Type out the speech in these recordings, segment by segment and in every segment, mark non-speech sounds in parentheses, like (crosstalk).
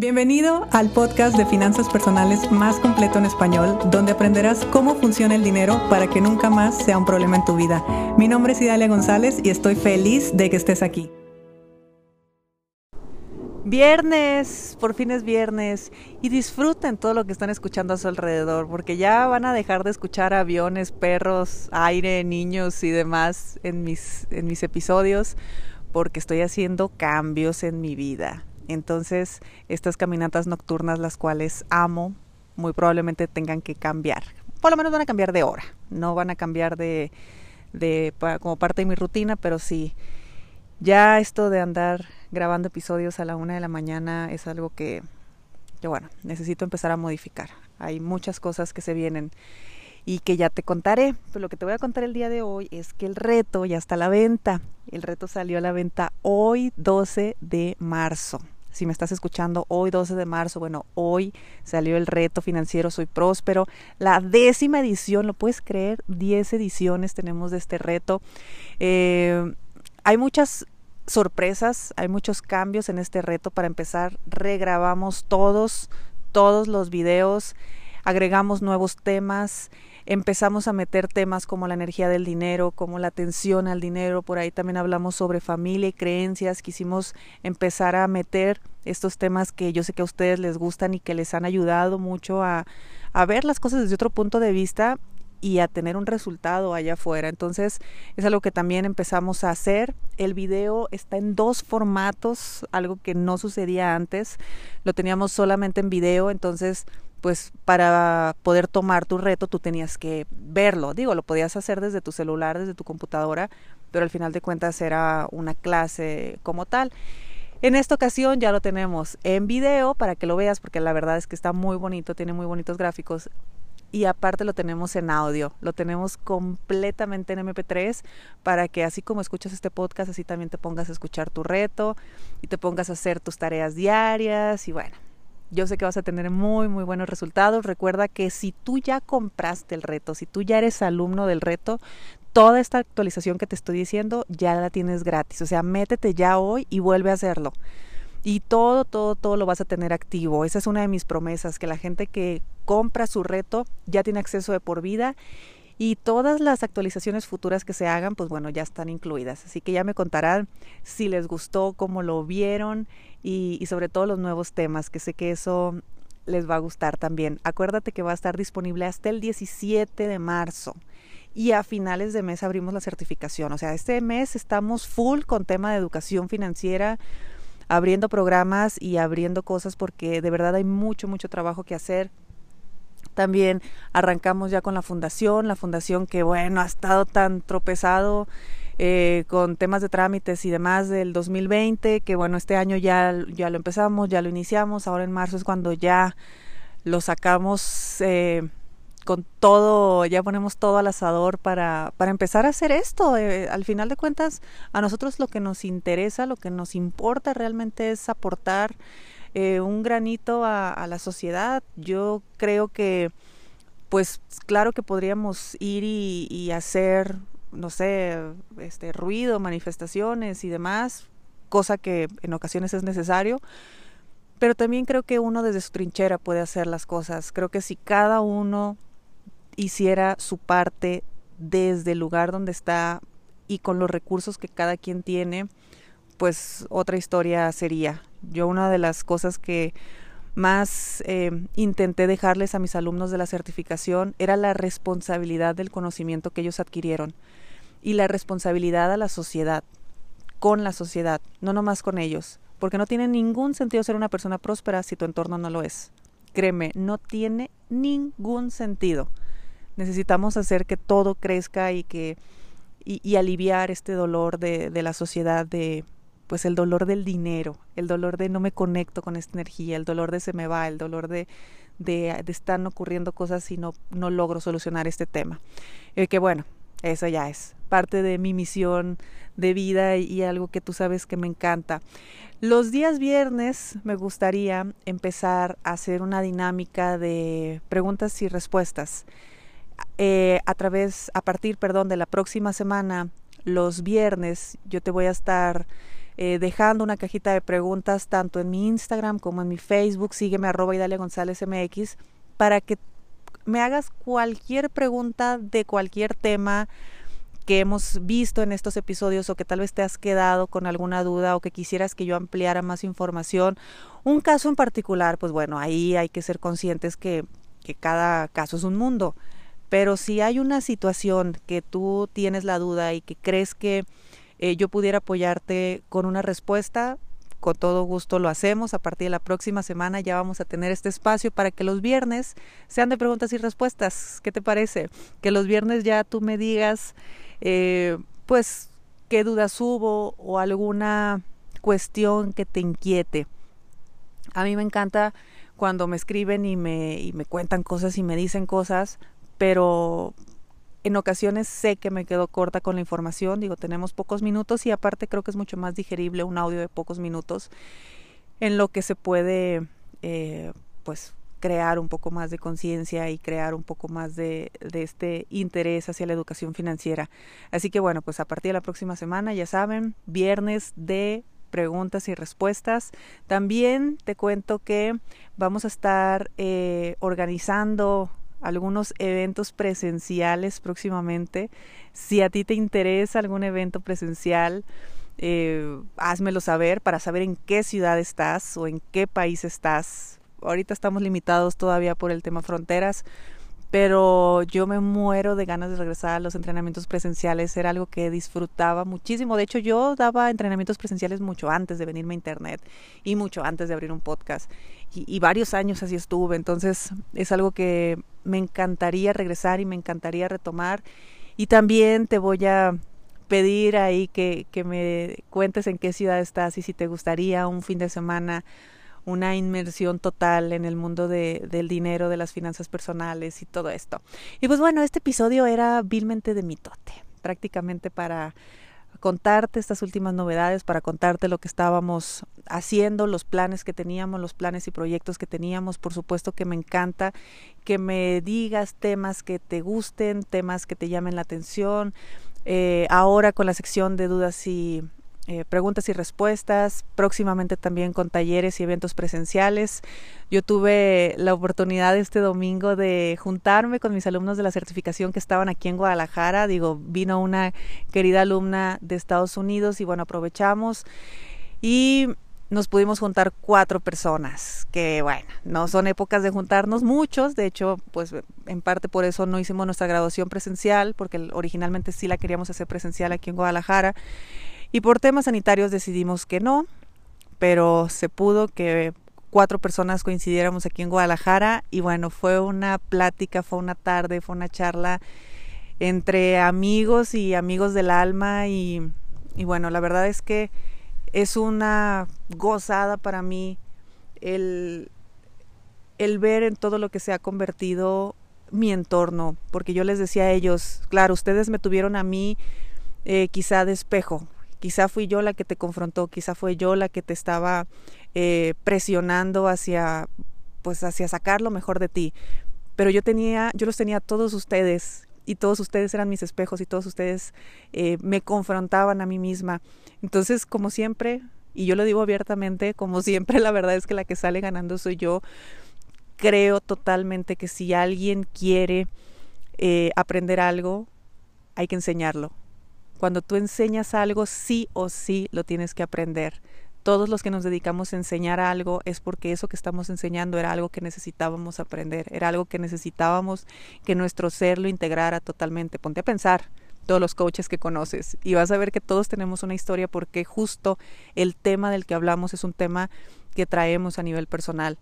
Bienvenido al podcast de finanzas personales más completo en español, donde aprenderás cómo funciona el dinero para que nunca más sea un problema en tu vida. Mi nombre es Idalia González y estoy feliz de que estés aquí. Viernes, por fin es viernes y disfruten todo lo que están escuchando a su alrededor, porque ya van a dejar de escuchar aviones, perros, aire, niños y demás en mis, en mis episodios, porque estoy haciendo cambios en mi vida entonces, estas caminatas nocturnas, las cuales amo, muy probablemente tengan que cambiar. Por lo menos van a cambiar de hora, no van a cambiar de, de como parte de mi rutina, pero sí, ya esto de andar grabando episodios a la una de la mañana es algo que, que bueno, necesito empezar a modificar. Hay muchas cosas que se vienen y que ya te contaré. Pero lo que te voy a contar el día de hoy es que el reto ya está a la venta. El reto salió a la venta hoy 12 de marzo si me estás escuchando hoy 12 de marzo, bueno, hoy salió el reto financiero Soy Próspero, la décima edición, ¿lo puedes creer? 10 ediciones tenemos de este reto. Eh, hay muchas sorpresas, hay muchos cambios en este reto. Para empezar, regrabamos todos, todos los videos, agregamos nuevos temas empezamos a meter temas como la energía del dinero, como la atención al dinero, por ahí también hablamos sobre familia y creencias, quisimos empezar a meter estos temas que yo sé que a ustedes les gustan y que les han ayudado mucho a, a ver las cosas desde otro punto de vista y a tener un resultado allá afuera. Entonces es algo que también empezamos a hacer. El video está en dos formatos, algo que no sucedía antes. Lo teníamos solamente en video, entonces pues para poder tomar tu reto tú tenías que verlo. Digo, lo podías hacer desde tu celular, desde tu computadora, pero al final de cuentas era una clase como tal. En esta ocasión ya lo tenemos en video para que lo veas porque la verdad es que está muy bonito, tiene muy bonitos gráficos y aparte lo tenemos en audio, lo tenemos completamente en MP3 para que así como escuchas este podcast, así también te pongas a escuchar tu reto y te pongas a hacer tus tareas diarias y bueno, yo sé que vas a tener muy, muy buenos resultados. Recuerda que si tú ya compraste el reto, si tú ya eres alumno del reto, toda esta actualización que te estoy diciendo ya la tienes gratis. O sea, métete ya hoy y vuelve a hacerlo. Y todo, todo, todo lo vas a tener activo. Esa es una de mis promesas, que la gente que compra su reto ya tiene acceso de por vida y todas las actualizaciones futuras que se hagan, pues bueno, ya están incluidas. Así que ya me contarán si les gustó, cómo lo vieron y, sobre todo los nuevos temas, que sé que eso les va a gustar también. Acuérdate que va a estar disponible hasta el 17 de marzo y a finales de mes abrimos la certificación. O sea, este mes estamos full con tema de educación financiera, abriendo programas y abriendo cosas porque de verdad hay mucho, mucho trabajo que hacer también arrancamos ya con la fundación, la fundación que bueno, ha estado tan tropezado eh, con temas de trámites y demás del 2020, que bueno, este año ya, ya lo empezamos, ya lo iniciamos, ahora en marzo es cuando ya lo sacamos eh, con todo, ya ponemos todo al asador para, para empezar a hacer esto. Eh, al final de cuentas, a nosotros lo que nos interesa, lo que nos importa realmente es aportar eh, un granito a, la sociedad. Yo creo que, pues claro que podríamos ir y, hacer, no sé, este ruido, manifestaciones y demás, cosa que en ocasiones es necesario, pero también creo que uno desde su trinchera puede hacer las cosas. Creo que si cada uno hiciera su parte desde el lugar donde está y con los recursos que cada quien tiene, pues otra historia sería. Yo una de las cosas que más eh, intenté dejarles a mis alumnos de la certificación era la responsabilidad del conocimiento que ellos adquirieron y la responsabilidad a la sociedad, con la sociedad, no nomás con ellos, porque no tiene ningún sentido ser una persona próspera si tu entorno no lo es. Créeme, no tiene ningún sentido. Necesitamos hacer que todo crezca y que y, aliviar este dolor de, de la sociedad de pues el dolor del dinero, el dolor de no me conecto con esta energía, el dolor de se me va, el dolor de, de, están ocurriendo cosas y no, no logro solucionar este tema. Eh, que bueno, eso ya es parte de mi misión de vida y, algo que tú sabes que me encanta. Los días viernes me gustaría empezar a hacer una dinámica de preguntas y respuestas. Eh, a través, a partir, perdón, de la próxima semana, los viernes, yo te voy a estar eh, dejando una cajita de preguntas tanto en mi Instagram como en mi Facebook. Sígueme arroba Idalia González MX para que me hagas cualquier pregunta de cualquier tema que hemos visto en estos episodios o que tal vez te has quedado con alguna duda o que quisieras que yo ampliara más información. Un caso en particular, pues bueno, ahí hay que ser conscientes que, que cada caso es un mundo. Pero si hay una situación que tú tienes la duda y que crees que eh, yo pudiera apoyarte con una respuesta, con todo gusto lo hacemos. A partir de la próxima semana ya vamos a tener este espacio para que los viernes sean de preguntas y respuestas. ¿Qué te parece? Que los viernes ya tú me digas, eh, pues, qué dudas hubo o alguna cuestión que te inquiete. A mí me encanta cuando me escriben y me, y me cuentan cosas y me dicen cosas, pero en ocasiones sé que me quedo corta con la información, digo, tenemos pocos minutos y aparte creo que es mucho más digerible un audio de pocos minutos en lo que se puede, eh, pues, crear un poco más de conciencia y crear un poco más de, de, este interés hacia la educación financiera. Así que bueno, pues a partir de la próxima semana, ya saben, viernes de preguntas y respuestas. También te cuento que vamos a estar eh, organizando algunos eventos presenciales próximamente. Si a ti te interesa algún evento presencial, eh, házmelo saber para saber en qué ciudad estás o en qué país estás. Ahorita estamos limitados todavía por el tema fronteras, pero yo me muero de ganas de regresar a los entrenamientos presenciales, era algo que disfrutaba muchísimo. De hecho, yo daba entrenamientos presenciales mucho antes de venirme a internet y mucho antes de abrir un podcast. Y, y, varios años así estuve, entonces es algo que me encantaría regresar y me encantaría retomar. Y también te voy a pedir ahí que, que me cuentes en qué ciudad estás y si te gustaría un fin de semana una inmersión total en el mundo de, del dinero, de las finanzas personales y todo esto. Y pues bueno, este episodio era vilmente de mitote, prácticamente para contarte estas últimas novedades, para contarte lo que estábamos haciendo, los planes que teníamos, los planes y proyectos que teníamos. Por supuesto que me encanta que me digas temas que te gusten, temas que te llamen la atención. Eh, ahora con la sección de dudas y eh, preguntas y respuestas, próximamente también con talleres y eventos presenciales. Yo tuve la oportunidad este domingo de juntarme con mis alumnos de la certificación que estaban aquí en Guadalajara. Digo, vino una querida alumna de Estados Unidos y bueno, aprovechamos y nos pudimos juntar cuatro personas, que bueno, no son épocas de juntarnos muchos, de hecho, pues en parte por eso no hicimos nuestra graduación presencial, porque originalmente sí la queríamos hacer presencial aquí en Guadalajara. Y por temas sanitarios decidimos que no, pero se pudo que cuatro personas coincidiéramos aquí en Guadalajara y bueno, fue una plática, fue una tarde, fue una charla entre amigos y amigos del alma y, bueno, la verdad es que es una gozada para mí el, el ver en todo lo que se ha convertido mi entorno, porque yo les decía a ellos, claro, ustedes me tuvieron a mí eh, quizá de espejo, Quizá fui yo la que te confrontó, quizá fue yo la que te estaba eh, presionando hacia, pues hacia sacar lo mejor de ti. Pero yo tenía, yo los tenía a todos ustedes y todos ustedes eran mis espejos y todos ustedes eh, me confrontaban a mí misma. Entonces, como siempre, y yo lo digo abiertamente, como (laughs) siempre, la verdad es que la que sale ganando soy yo. Creo totalmente que si alguien quiere eh, aprender algo, hay que enseñarlo. Cuando tú enseñas algo, sí o sí lo tienes que aprender. Todos los que nos dedicamos a enseñar algo es porque eso que estamos enseñando era algo que necesitábamos aprender, era algo que necesitábamos que nuestro ser lo integrara totalmente. Ponte a pensar todos los coaches que conoces y vas a ver que todos tenemos una historia porque justo el tema del que hablamos es un tema que traemos a nivel personal.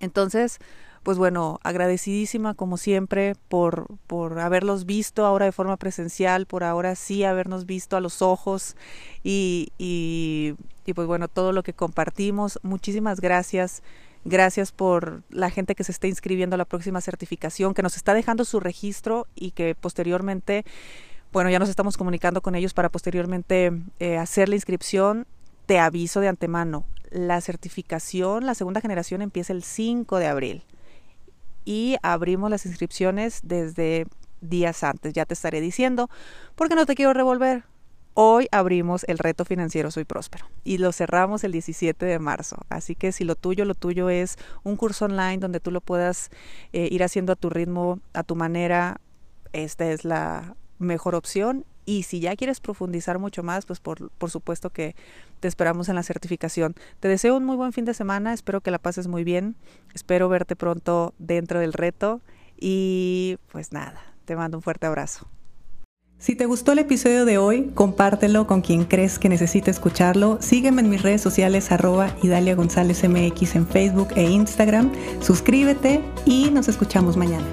Entonces, pues bueno, agradecidísima como siempre por, por haberlos visto ahora de forma presencial, por ahora sí habernos visto a los ojos y, y, y pues bueno, todo lo que compartimos. Muchísimas gracias. Gracias por la gente que se está inscribiendo a la próxima certificación, que nos está dejando su registro y que posteriormente, bueno, ya nos estamos comunicando con ellos para posteriormente eh, hacer la inscripción. Te aviso de antemano, la certificación, la segunda generación empieza el 5 de abril y abrimos las inscripciones desde días antes. Ya te estaré diciendo, porque no te quiero revolver. hoy abrimos el reto financiero Soy Próspero y lo cerramos el 17 de marzo. Así que si lo tuyo, lo tuyo es un curso online donde tú lo puedas eh, ir haciendo a tu ritmo, a tu manera, esta es la mejor opción. Y si ya quieres profundizar mucho más, pues por, por supuesto que te esperamos en la certificación. Te deseo un muy buen fin de semana, espero que la pases muy bien, espero verte pronto dentro del reto y pues nada, te mando un fuerte abrazo. Si te gustó el episodio de hoy, compártelo con quien crees que necesite escucharlo. Sígueme en mis redes sociales arroba Idalia González MX en Facebook e Instagram. Suscríbete y nos escuchamos mañana.